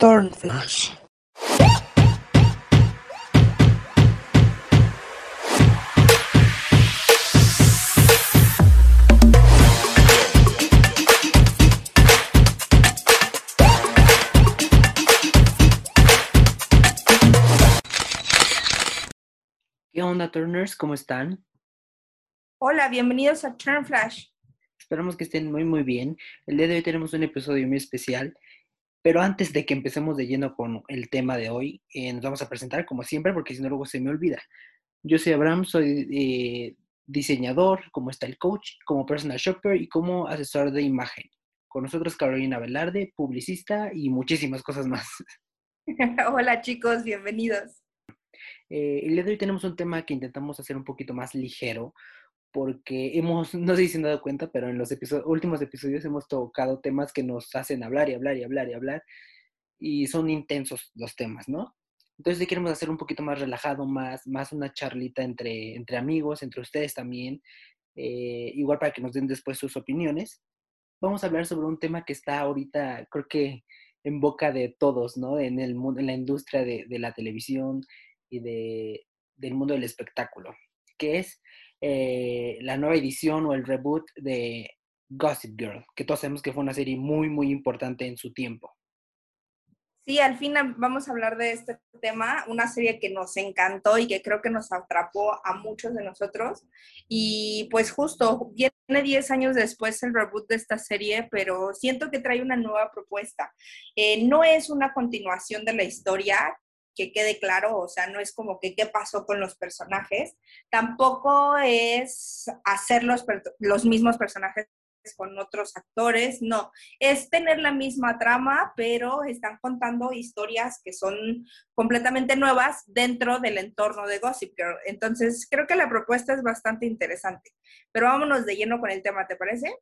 Turnflash. ¿Qué onda, Turners? ¿Cómo están? Hola, bienvenidos a Turn Flash. Esperamos que estén muy, muy bien. El día de hoy tenemos un episodio muy especial, pero antes de que empecemos de lleno con el tema de hoy, eh, nos vamos a presentar como siempre, porque si no luego se me olvida. Yo soy Abraham, soy eh, diseñador, como está el coach, como personal shopper y como asesor de imagen. Con nosotros Carolina Velarde, publicista y muchísimas cosas más. Hola chicos, bienvenidos. Eh, el día de hoy tenemos un tema que intentamos hacer un poquito más ligero, porque hemos, no sé si se han dado cuenta, pero en los episodios, últimos episodios hemos tocado temas que nos hacen hablar y hablar y hablar y hablar, y son intensos los temas, ¿no? Entonces, queremos hacer un poquito más relajado, más, más una charlita entre, entre amigos, entre ustedes también, eh, igual para que nos den después sus opiniones. Vamos a hablar sobre un tema que está ahorita, creo que en boca de todos, ¿no? En el en la industria de, de la televisión y de, del mundo del espectáculo, que es eh, la nueva edición o el reboot de Gossip Girl, que todos sabemos que fue una serie muy, muy importante en su tiempo. Sí, al fin vamos a hablar de este tema, una serie que nos encantó y que creo que nos atrapó a muchos de nosotros. Y pues justo, viene 10 años después el reboot de esta serie, pero siento que trae una nueva propuesta. Eh, no es una continuación de la historia, que quede claro, o sea, no es como que qué pasó con los personajes, tampoco es hacer los, los mismos personajes con otros actores, no, es tener la misma trama, pero están contando historias que son completamente nuevas dentro del entorno de Gossip Girl. Entonces, creo que la propuesta es bastante interesante. Pero vámonos de lleno con el tema, ¿te parece?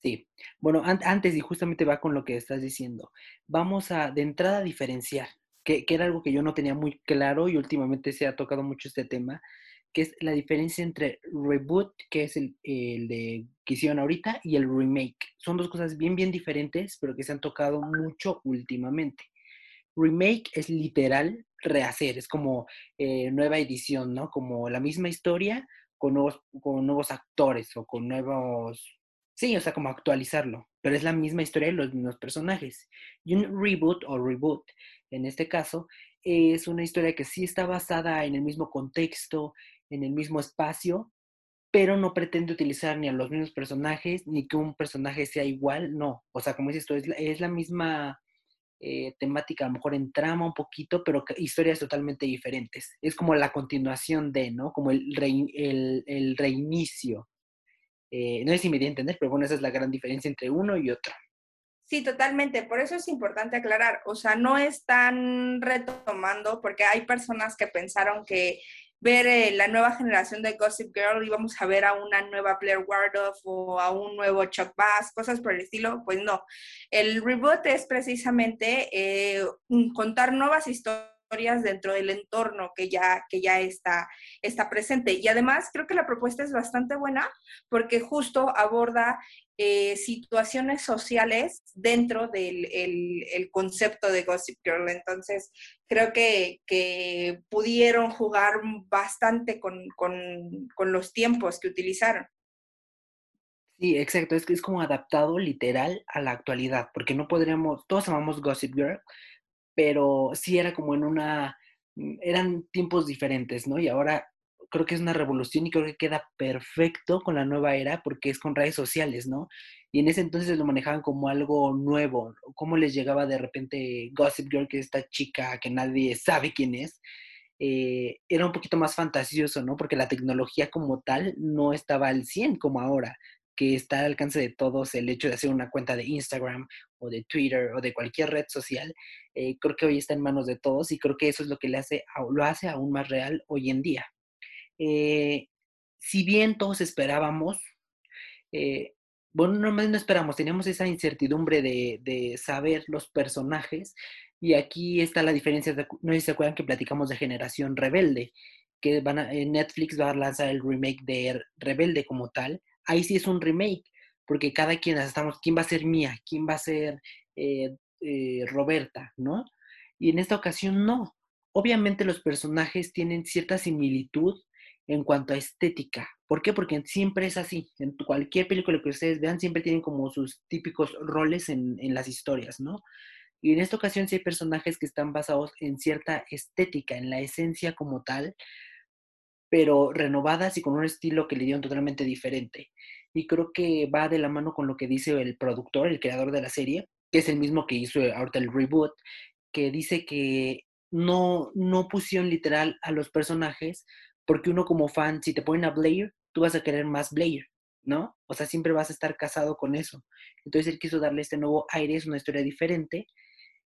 Sí, bueno, an antes y justamente va con lo que estás diciendo, vamos a de entrada diferenciar que, era algo que yo no tenía muy claro y últimamente se ha tocado mucho este tema, que es la diferencia entre reboot, que es el, el de que hicieron ahorita, y el remake. Son dos cosas bien, bien diferentes, pero que se han tocado mucho últimamente. Remake es literal rehacer, es como eh, nueva edición, ¿no? Como la misma historia con nuevos, con nuevos actores o con nuevos... Sí, o sea, como actualizarlo, pero es la misma historia y los mismos personajes. Y un reboot o reboot en este caso, es una historia que sí está basada en el mismo contexto, en el mismo espacio, pero no pretende utilizar ni a los mismos personajes, ni que un personaje sea igual, no. O sea, como dices tú, es la, es la misma eh, temática, a lo mejor en trama un poquito, pero historias totalmente diferentes. Es como la continuación de, ¿no? Como el, el, reinicio. Eh, no sé si me pero bueno, esa es la gran diferencia entre uno y otro. Sí, totalmente. Por eso es importante aclarar. O sea, no están retomando, porque hay personas que pensaron que ver eh, la nueva generación de Gossip Girl íbamos a ver a una nueva Blair Waldorf o a un nuevo Chuck Bass, cosas por el estilo. Pues no. El reboot es precisamente eh, contar nuevas historias dentro del entorno que ya, que ya está, está presente. Y además creo que la propuesta es bastante buena porque justo aborda eh, situaciones sociales dentro del el, el concepto de Gossip Girl. Entonces, creo que, que pudieron jugar bastante con, con, con, los tiempos que utilizaron. Sí, exacto, es que es como adaptado literal a la actualidad, porque no podríamos, todos amamos Gossip Girl, pero sí era como en una, eran tiempos diferentes, ¿no? Y ahora creo que es una revolución y creo que queda perfecto con la nueva era porque es con redes sociales, ¿no? Y en ese entonces lo manejaban como algo nuevo, cómo les llegaba de repente Gossip Girl, que es esta chica que nadie sabe quién es, eh, era un poquito más fantasioso, ¿no? Porque la tecnología como tal no estaba al 100 como ahora que está al alcance de todos el hecho de hacer una cuenta de Instagram o de Twitter o de cualquier red social, eh, creo que hoy está en manos de todos y creo que eso es lo que le hace, lo hace aún más real hoy en día. Eh, si bien todos esperábamos, eh, bueno, no, no esperamos, teníamos esa incertidumbre de, de, saber los personajes y aquí está la diferencia, de, no sé si se acuerdan que platicamos de Generación Rebelde, que van a, Netflix va a lanzar el remake de Rebelde como tal, ahí sí es un remake, porque cada quien estamos, ¿quién va a ser Mía? ¿Quién va a ser eh, eh, Roberta, ¿no? Y en esta ocasión no. Obviamente los personajes tienen cierta similitud en cuanto a estética. ¿Por qué? Porque siempre es así. En cualquier película que ustedes vean, siempre tienen como sus típicos roles en, en las historias, ¿no? Y en esta ocasión sí hay personajes que están basados en cierta estética, en la esencia como tal, pero renovadas y con un estilo que le dieron totalmente diferente. Y creo que va de la mano con lo que dice el productor, el creador de la serie, que es el mismo que hizo ahorita el reboot, que dice que no, no pusieron literal a los personajes, porque uno como fan, si te ponen a Blair, tú vas a querer más Blair, ¿no? O sea, siempre vas a estar casado con eso. Entonces él quiso darle este nuevo aire, es una historia diferente.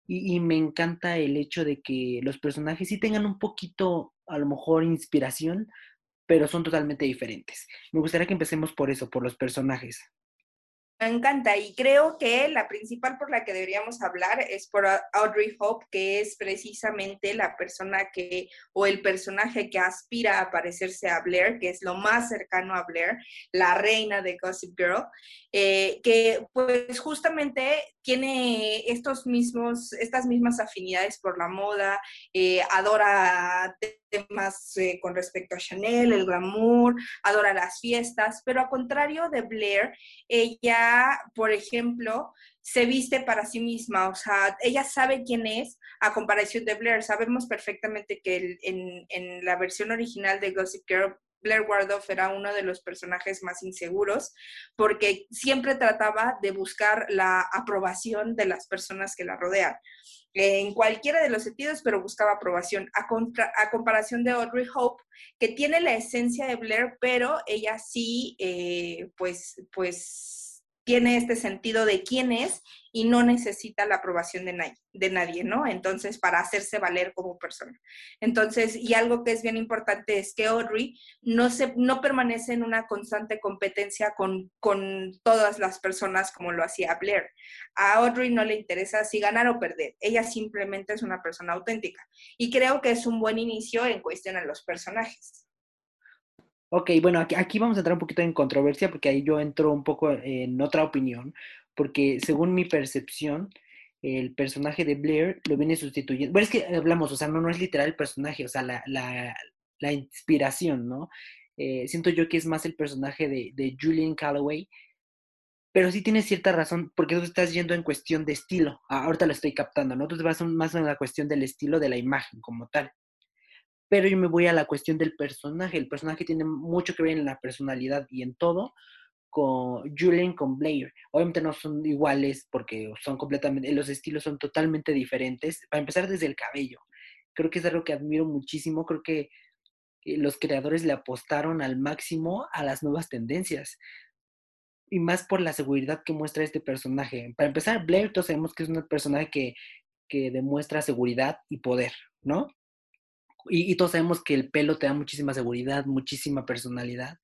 Y, y, me encanta el hecho de que los personajes sí tengan un poquito, a lo mejor, inspiración, pero son totalmente diferentes. Me gustaría que empecemos por eso, por los personajes. Encanta y creo que la principal por la que deberíamos hablar es por Audrey Hope, que es precisamente la persona que, o el personaje que aspira a parecerse a Blair, que es lo más cercano a Blair, la reina de Gossip Girl, eh, que pues justamente tiene estos mismos, estas mismas afinidades por la moda, eh, adora temas eh, con respecto a Chanel, el glamour, adora las fiestas, pero a contrario de Blair, ella, por ejemplo, se viste para sí misma, o sea, ella sabe quién es a comparación de Blair. Sabemos perfectamente que en, en la versión original de Gossip Girl, Blair Waldorf era uno de los personajes más inseguros porque siempre trataba de buscar la aprobación de las personas que la rodean en cualquiera de los sentidos, pero buscaba aprobación, a, a, comparación de Audrey Hope, que tiene la esencia de Blair, pero ella sí, eh, pues, pues tiene este sentido de quién es y no necesita la aprobación de nadie, de nadie, ¿no? Entonces, para hacerse valer como persona. Entonces, y algo que es bien importante es que Audrey no, se, no permanece en una constante competencia con, con todas las personas como lo hacía Blair. A Audrey no le interesa si ganar o perder, ella simplemente es una persona auténtica. Y creo que es un buen inicio en cuestión a los personajes. Ok, bueno, aquí, vamos a entrar un poquito en controversia porque ahí yo entro un poco en otra opinión, porque según mi percepción, el personaje de Blair lo viene sustituyendo. Bueno, es que hablamos, o sea, no, no es literal el personaje, o sea, la, la, inspiración, ¿no? Eh, siento yo que es más el personaje de, Julian Calloway, pero sí tienes cierta razón, porque tú estás yendo en cuestión de estilo. Ah, ahorita lo estoy captando, ¿no? Tú te vas más en la cuestión del estilo de la imagen como tal pero yo me voy a la cuestión del personaje. El personaje tiene mucho que ver en la personalidad y en todo con Julian, con Blair. Obviamente no son iguales porque son completamente, los estilos son totalmente diferentes. Para empezar desde el cabello. Creo que es algo que admiro muchísimo. Creo que los creadores le apostaron al máximo a las nuevas tendencias. Y más por la seguridad que muestra este personaje. Para empezar, Blair, todos sabemos que es un personaje que, que demuestra seguridad y poder, ¿no? Y, todos sabemos que el pelo te da muchísima seguridad, muchísima personalidad.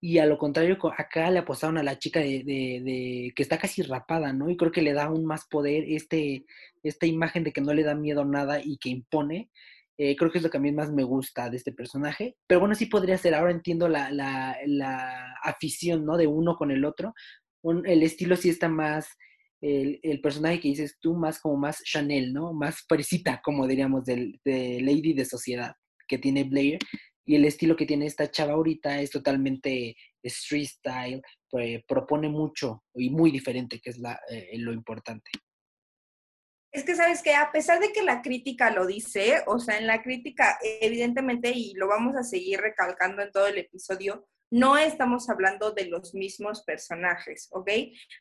Y a lo contrario, acá le apostaron a la chica de, de, que está casi rapada, ¿no? Y creo que le da aún más poder este, esta imagen de que no le da miedo a nada y que impone. Eh, creo que es lo que a mí más me gusta de este personaje. Pero bueno, sí podría ser. Ahora entiendo la, la, la afición, ¿no? De uno con el otro. el estilo sí está más el, personaje que dices tú, más como más Chanel, ¿no? Más parecita, como diríamos, de, de Lady de Sociedad que tiene Blair. Y el estilo que tiene esta chava ahorita es totalmente street style, pues, propone mucho y muy diferente, que es la, eh, lo importante. Es que sabes que a pesar de que la crítica lo dice, o sea, en la crítica, evidentemente, y lo vamos a seguir recalcando en todo el episodio, no estamos hablando de los mismos personajes, ¿ok?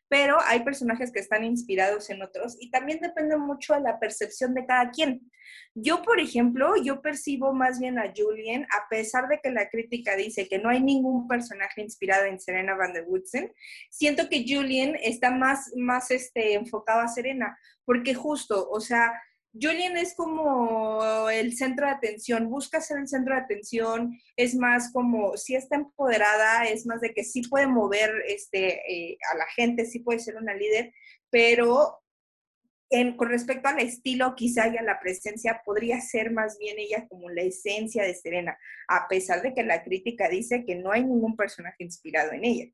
Pero hay personajes que están inspirados en otros y también depende mucho de la percepción de cada quien. Yo, por ejemplo, yo percibo más bien a Julian, a pesar de que la crítica dice que no hay ningún personaje inspirado en Serena Van der Woodsen, siento que Julian está más, más este, enfocado a Serena, porque justo, o sea, Julian es como el centro de atención, busca ser el centro de atención, es más como, si está empoderada, es más de que sí puede mover este, eh, a la gente, sí puede ser una líder, pero con respecto al estilo, quizá y a la presencia, podría ser más bien ella como la esencia de Serena, a pesar de que la crítica dice que no hay ningún personaje inspirado en ella.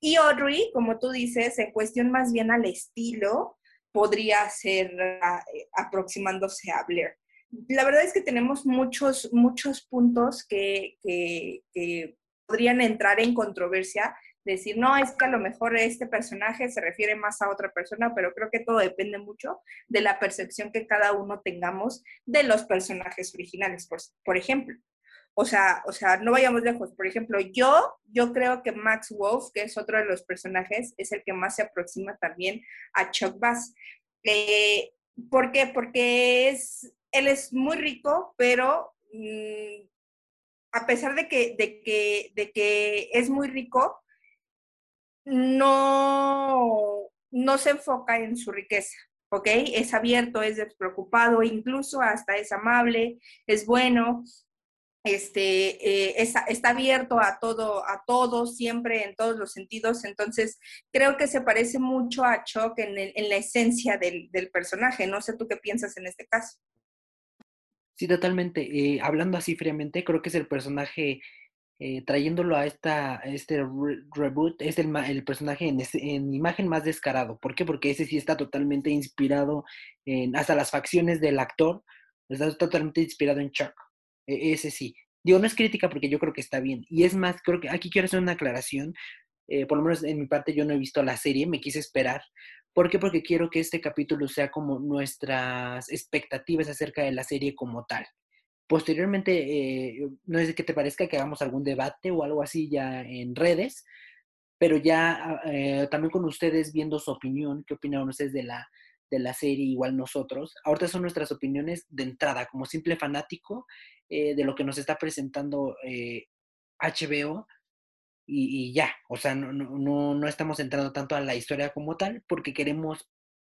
Y Audrey, como tú dices, en cuestión más bien al estilo, podría ser eh, aproximándose a Blair. La verdad es que tenemos muchos, muchos puntos que, que podrían entrar en controversia decir, no, es que a lo mejor este personaje se refiere más a otra persona, pero creo que todo depende mucho de la percepción que cada uno tengamos de los personajes originales, por ejemplo. O sea, o sea, no vayamos lejos. Por ejemplo, yo, yo creo que Max Wolf, que es otro de los personajes, es el que más se aproxima también a Chuck Bass. Eh, ¿Por qué? Porque es, él es muy rico, pero mm, a pesar de que, de, que, de que es muy rico, no, no se enfoca en su riqueza, ¿ok? Es abierto, es despreocupado, incluso hasta es amable, es bueno, este, eh, está abierto a todo, a todo, siempre en todos los sentidos. Entonces, creo que se parece mucho a Chuck en, en la esencia del, del, personaje. No sé tú qué piensas en este caso. Sí, totalmente. Eh, hablando así fríamente, creo que es el personaje eh, trayéndolo a, esta, este reboot, es el, el personaje en, en, imagen más descarado. ¿Por qué? Porque ese sí está totalmente inspirado en, hasta las facciones del actor, está totalmente inspirado en Chuck. E, ese sí. Digo, no es crítica porque yo creo que está bien. Y es más, creo que aquí quiero hacer una aclaración. Eh, por lo menos en mi parte yo no he visto la serie, me quise esperar. ¿Por qué? Porque quiero que este capítulo sea como nuestras expectativas acerca de la serie como tal. Posteriormente, eh, no sé qué te parezca que hagamos algún debate o algo así ya en redes, pero ya eh, también con ustedes viendo su opinión, qué opinaron ustedes de la, de la serie, igual nosotros. Ahorita son nuestras opiniones de entrada, como simple fanático eh, de lo que nos está presentando HBO y, y, ya, o sea, no, no, no estamos entrando tanto a la historia como tal porque queremos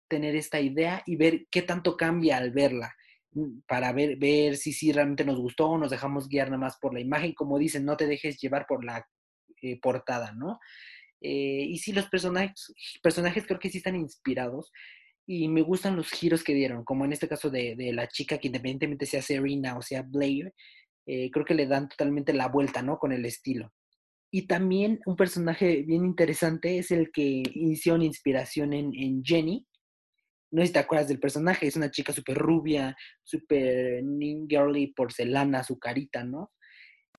tener esta idea y ver qué tanto cambia al verla. Mm, para ver, ver si, si realmente nos gustó o nos dejamos guiar nada más por la imagen. Como dicen, no te dejes llevar por la eh, portada, ¿no? Eh, y sí, los personajes, personajes creo que sí están inspirados y me gustan los giros que dieron, como en este caso de, de la chica que independientemente sea Serena o sea Blair, eh, creo que le dan totalmente la vuelta, ¿no? Con el estilo. Y también un personaje bien interesante es el que inició una inspiración en, en Jenny, no sé si te acuerdas del personaje, es una chica súper rubia, súper girly, porcelana, su carita, ¿no?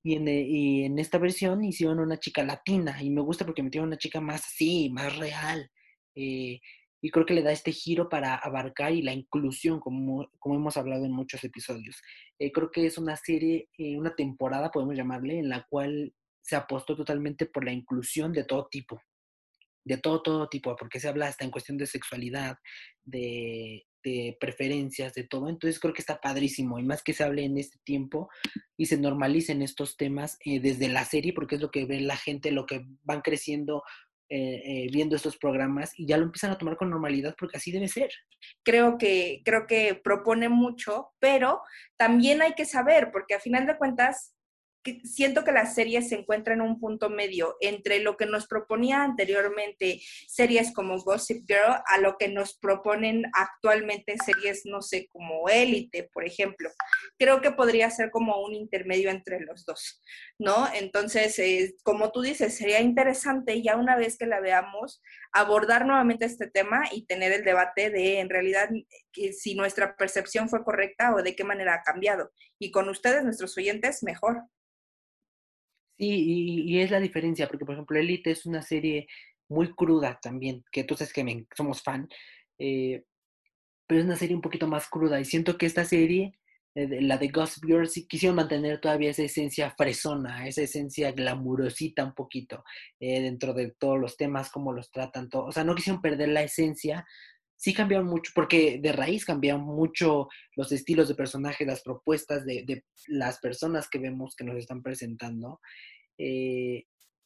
Y en, y en, esta versión hicieron una chica latina, y me gusta porque metieron una chica más así, más real. Eh, y creo que le da este giro para abarcar y la inclusión, como, como hemos hablado en muchos episodios. Eh, creo que es una serie, una temporada, podemos llamarle, en la cual se apostó totalmente por la inclusión de todo tipo de todo, todo tipo, porque se habla hasta en cuestión de sexualidad, de, preferencias, de todo. Entonces creo que está padrísimo, y más que se hable en este tiempo y se normalicen estos temas eh, desde la serie, porque es lo que ve la gente, lo que van creciendo. Eh, eh, viendo estos programas y ya lo empiezan a tomar con normalidad porque así debe ser. Creo que, creo que propone mucho, pero también hay que saber, porque a final de cuentas siento que la serie se encuentra en un punto medio entre lo que nos proponía anteriormente series como Gossip Girl a lo que nos proponen actualmente series, no sé, como Élite, por ejemplo. Creo que podría ser como un intermedio entre los dos, ¿no? Entonces, eh, como tú dices, sería interesante ya una vez que la veamos abordar nuevamente este tema y tener el debate de en realidad si nuestra percepción fue correcta o de qué manera ha cambiado. Y con ustedes, nuestros oyentes, mejor. Sí, y, es la diferencia, porque por ejemplo Elite es una serie muy cruda también, que tú sabes que somos fan, eh, pero es una serie un poquito más cruda y siento que esta serie, eh, la de Gossip Girl, sí quisieron mantener todavía esa esencia fresona, esa esencia glamurosita un poquito eh, dentro de todos los temas, cómo los tratan, todo. o sea, no quisieron perder la esencia, sí cambiaron mucho, porque de raíz cambiaron mucho los estilos de personaje, las propuestas de, las personas que vemos que nos están presentando. Eh,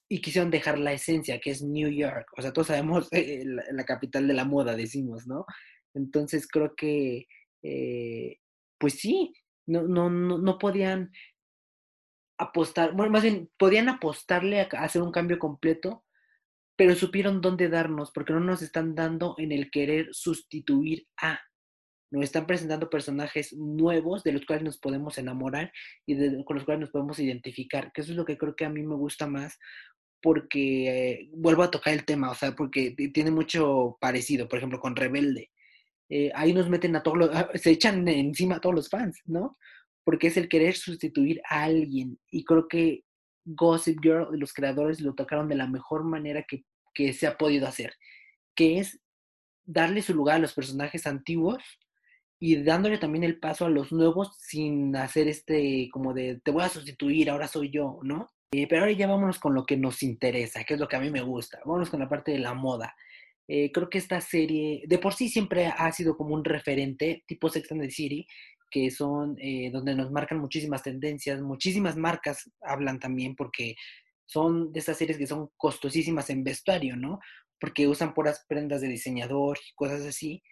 y quisieron dejar la esencia, que es New York. O sea, todos sabemos eh, la, capital de la moda, decimos, ¿no? Entonces creo que, eh, pues sí, no, no, no, no podían apostar, bueno, más bien, podían apostarle a hacer un cambio completo pero supieron dónde darnos, porque no nos están dando en el querer sustituir a. Nos están presentando personajes nuevos de los cuales nos podemos enamorar y con los cuales nos podemos identificar, que eso es lo que creo que a mí me gusta más, porque vuelvo a tocar el tema, o sea, porque tiene mucho parecido, por ejemplo, con Rebelde. eh, ahí nos meten a todos los, ah, se echan encima a todos los fans, ¿no? Porque es el querer sustituir a alguien. Y creo que Gossip Girl, los creadores lo tocaron de la mejor manera que, que se ha podido hacer, que es darle su lugar a los personajes antiguos y dándole también el paso a los nuevos sin hacer este como de te voy a sustituir, ahora soy yo, ¿no? Eh, pero ahora ya vámonos con lo que nos interesa, que es lo que a mí me gusta. Vámonos con la parte de la moda. Eh, creo que esta serie de por sí siempre ha sido como un referente tipo Sex and the City, que son eh, donde nos marcan muchísimas tendencias, muchísimas marcas hablan también porque son de esas series que son costosísimas en vestuario, ¿no? Porque usan puras prendas de diseñador y cosas así.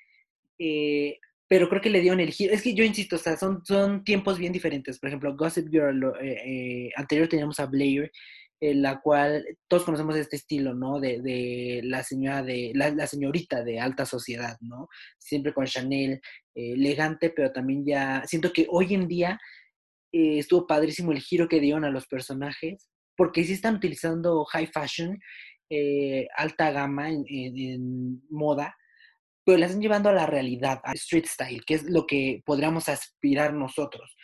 pero creo que le dieron el giro. Es que yo insisto, son, son tiempos bien diferentes. Por ejemplo, Gossip Girl, anterior teníamos a Blair la cual todos conocemos este estilo, ¿no? De, la señora de, la, señorita de alta sociedad, ¿no? Siempre con Chanel, eh, elegante, pero también ya, siento que hoy en día eh, estuvo padrísimo el giro que dieron a los personajes, porque sí están utilizando high fashion, eh, alta gama en, en, moda, pero la están llevando a la realidad, a street style, que es lo que podríamos aspirar nosotros.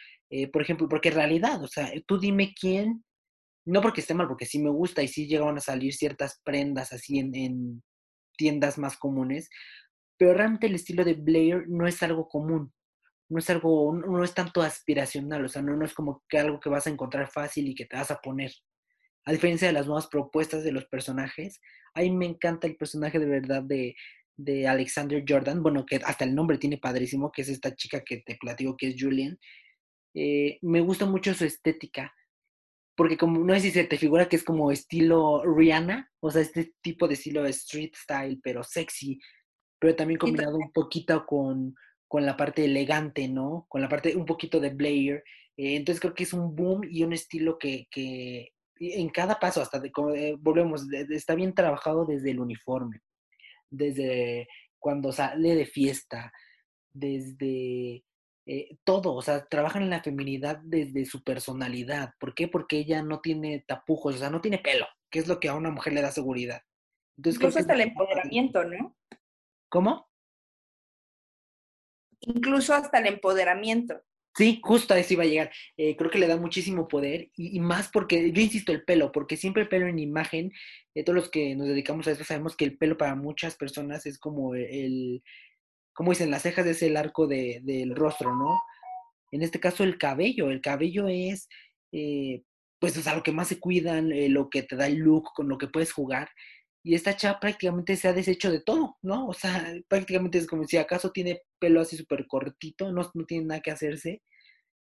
por ejemplo, porque en realidad, o sea, tú dime quién no porque esté mal, porque sí me gusta y sí llegaban a salir ciertas prendas así en, tiendas más comunes, pero realmente el estilo de Blair no es algo común, no es algo, no es tanto aspiracional, o sea, no, no es como que algo que vas a encontrar fácil y que te vas a poner. A diferencia de las nuevas propuestas de los personajes, a mí me encanta el personaje de verdad de, de Alexander Jordan, bueno, que hasta el nombre tiene padrísimo, que es esta chica que te platico que es Julian. Eh, me gusta mucho su estética porque como no sé si se te figura que es como estilo Rihanna, o sea, este tipo de estilo de street style, pero sexy, pero también combinado un poquito con, con la parte elegante, ¿no? Con la parte un poquito de Blair. Eh, entonces creo que es un boom y un estilo que, que en cada paso, hasta de, eh, volvemos, está bien trabajado desde el uniforme, desde cuando sale de fiesta, desde eh, todo, o sea, trabajan en la feminidad desde su personalidad. ¿Por qué? Porque ella no tiene tapujos, o sea, no tiene pelo, que es lo que a una mujer le da seguridad. Entonces, Incluso hasta el empoderamiento, ¿no? ¿Cómo? Incluso hasta el empoderamiento. Sí, justo a eso iba a llegar. Eh, creo que le da muchísimo poder y, más porque, yo insisto, el pelo, porque siempre el pelo en imagen, eh, todos los que nos dedicamos a eso sabemos que el pelo para muchas personas es como el, como dicen, las cejas es el arco del rostro, ¿no? En este caso el cabello, el cabello es, eh, pues, o sea, lo que más se cuidan, eh, lo que te da el look, con lo que puedes jugar. Y esta chava prácticamente se ha deshecho de todo, ¿no? O sea, prácticamente es como si acaso tiene pelo así súper cortito, no, no tiene nada que hacerse.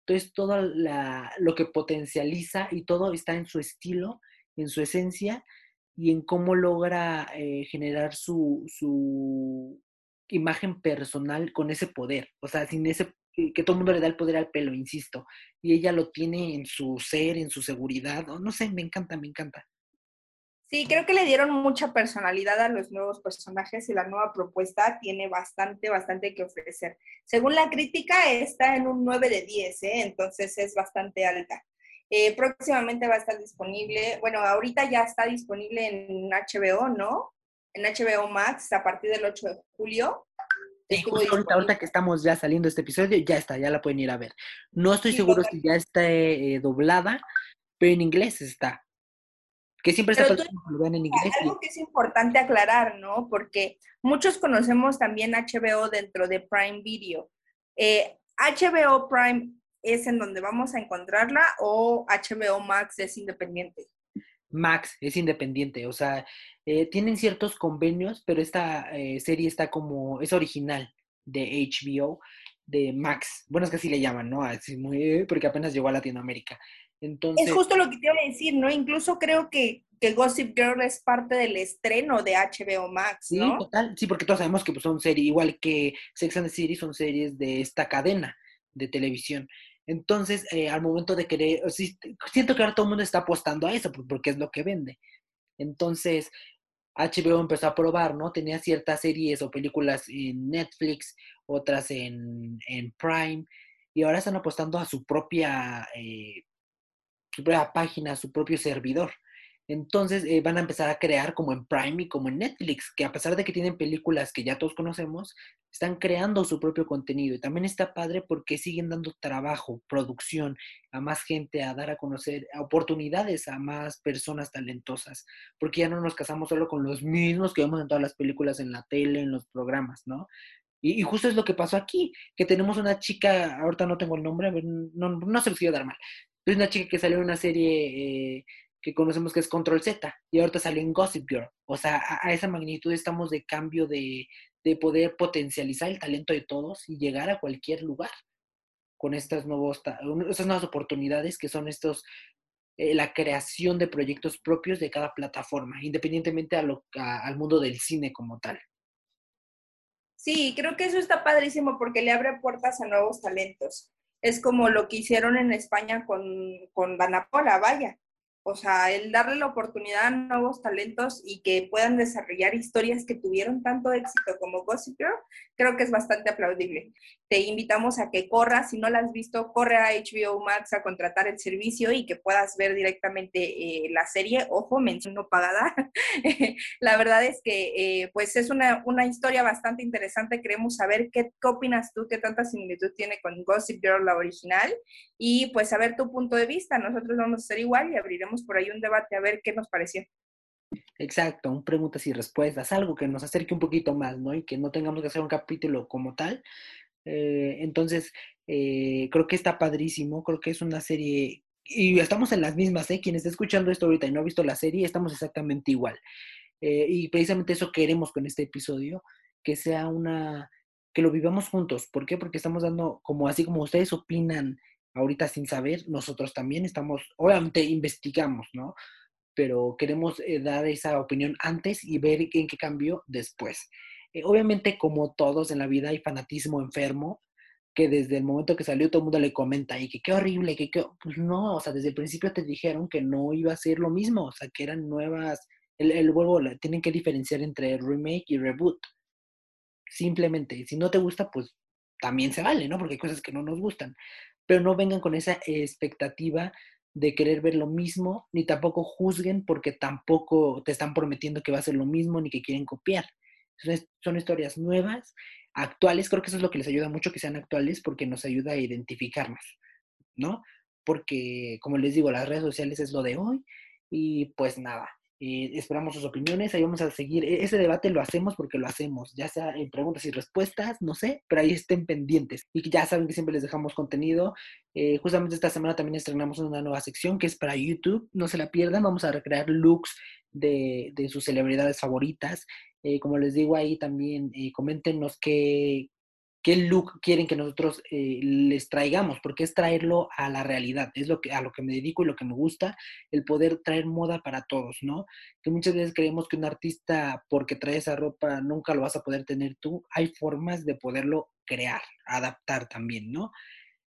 Entonces, todo la, lo que potencializa y todo está en su estilo, en su esencia y en cómo logra eh, generar su, su, imagen personal con ese poder, o sea, sin ese, que todo el mundo le da el poder al pelo, insisto, y ella lo tiene en su ser, en su seguridad, no sé, me encanta, me encanta. Sí, creo que le dieron mucha personalidad a los nuevos personajes y la nueva propuesta tiene bastante, bastante que ofrecer. Según la crítica, está en un 9 de 10, ¿eh? entonces es bastante alta. Eh, próximamente va a estar disponible, bueno, ahorita ya está disponible en HBO, ¿no? en HBO Max a partir del 8 de julio. Sí, ahorita, que estamos ya saliendo este episodio, ya está, ya la pueden ir a ver. No estoy seguro si ya está eh, doblada, pero en inglés está. Que siempre está en inglés. Algo que es importante aclarar, ¿no? Porque muchos conocemos también HBO dentro de Prime Video. ¿HBO eh, Prime es en donde vamos a encontrarla o HBO Max es independiente? Max es independiente, o sea, eh, tienen ciertos convenios, pero esta eh, serie está como, es original de HBO, de Max. Bueno, es que así le llaman, ¿no? Así muy, porque apenas llegó a Latinoamérica. Entonces, es justo lo que te iba a decir, ¿no? Incluso creo que, que Gossip Girl es parte del estreno de HBO Max, ¿no? Sí, total. Sí, porque todos sabemos que pues, son series, igual que Sex and the City, son series de esta cadena de televisión. Entonces, eh, al momento de querer, siento que ahora todo el mundo está apostando a eso, porque es lo que vende. Entonces, HBO empezó a probar, ¿no? Tenía ciertas series o películas en Netflix, otras en, Prime, y ahora están apostando a su propia, eh, su propia página, a su propio servidor. Entonces eh, van a empezar a crear como en Prime y como en Netflix, que a pesar de que tienen películas que ya todos conocemos, están creando su propio contenido. Y también está padre porque siguen dando trabajo, producción a más gente, a dar a conocer oportunidades a más personas talentosas, porque ya no nos casamos solo con los mismos que vemos en todas las películas, en la tele, en los programas, ¿no? Y, justo es lo que pasó aquí, que tenemos una chica, ahorita no tengo el nombre, no, no se los quiero dar mal, es una chica que salió en una serie eh, que conocemos que es Control Z y ahorita salió en Gossip Girl. O sea, a, esa magnitud estamos de cambio de, poder potencializar el talento de todos y llegar a cualquier lugar con estas, nuevos, estas nuevas oportunidades que son estos, eh, la creación de proyectos propios de cada plataforma, independientemente al mundo del cine como tal. Sí, creo que eso está padrísimo porque le abre puertas a nuevos talentos. Es como lo que hicieron en España con, con vaya. O sea, el darle la oportunidad a nuevos talentos y que puedan desarrollar historias que tuvieron tanto éxito como Gossip Girl, creo que es bastante aplaudible. Te invitamos a que corras, si no la has visto, corre a HBO Max a contratar el servicio y que puedas ver directamente eh, la serie. Ojo, mención no pagada. la verdad es que eh, pues es una, una, historia bastante interesante. Queremos saber qué, qué opinas tú, qué tanta similitud tiene con Gossip Girl, la original, y pues saber tu punto de vista. Nosotros vamos a hacer igual y abriremos por ahí un debate a ver qué nos pareció. Exacto, un preguntas y respuestas, algo que nos acerque un poquito más, ¿no? Y que no tengamos que hacer un capítulo como tal. Eh, entonces, eh, creo que está padrísimo, creo que es una serie, y estamos en las mismas, ¿eh? Quien está escuchando esto ahorita y no ha visto la serie, estamos exactamente igual. Eh, y precisamente eso queremos con este episodio, que sea una, que lo vivamos juntos. ¿Por qué? Porque estamos dando, como así como ustedes opinan ahorita sin saber, nosotros también estamos, obviamente investigamos, ¿no? Pero queremos eh, dar esa opinión antes y ver en qué cambió después. Eh, obviamente, como todos en la vida, hay fanatismo enfermo, que desde el momento que salió todo el mundo le comenta y que qué horrible, que qué... Pues no, o sea, desde el principio te dijeron que no iba a ser lo mismo, o sea, que eran nuevas... El, el vuelvo, tienen que diferenciar entre remake y reboot. Simplemente, si no te gusta, pues también se vale, ¿no? Porque hay cosas que no nos gustan pero no vengan con esa expectativa de querer ver lo mismo, ni tampoco juzguen porque tampoco te están prometiendo que va a ser lo mismo ni que quieren copiar. Son, historias nuevas, actuales, creo que eso es lo que les ayuda mucho que sean actuales porque nos ayuda a identificarnos, ¿no? Porque, como les digo, las redes sociales es lo de hoy y pues nada, eh, esperamos sus opiniones, ahí vamos a seguir. E-, ese debate lo hacemos porque lo hacemos, ya sea en preguntas y respuestas, no sé, pero ahí estén pendientes. Y ya saben que siempre les dejamos contenido. Eh, justamente esta semana también estrenamos una nueva sección que es para YouTube, no se la pierdan, vamos a recrear looks de, de sus celebridades favoritas. Eh, como les digo ahí también, coméntenos qué, qué look quieren que nosotros eh, les traigamos, porque es traerlo a la realidad, es lo que, a lo que me dedico y lo que me gusta, el poder traer moda para todos, ¿no? Que muchas veces creemos que un artista, porque trae esa ropa, nunca lo vas a poder tener tú, hay formas de poderlo crear, adaptar también, ¿no?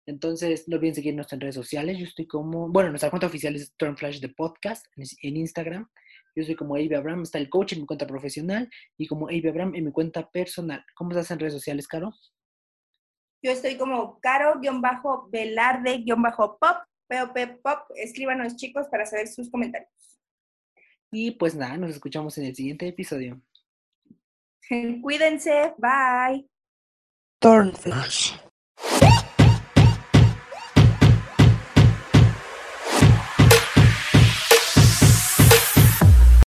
Entonces, no olviden seguirnos en redes sociales. Yo estoy como, bueno, nuestra cuenta oficial es Flash de Podcast en Instagram. Yo soy como Avi Abraham, está el coach en mi cuenta profesional y como Avi Abraham en mi cuenta personal. ¿Cómo estás en redes sociales, Caro? Yo estoy como caro-velarde-pop, POP pop. Escríbanos, chicos, para saber sus comentarios. Y pues nada, nos escuchamos en el siguiente episodio. Cuídense, bye. Flash.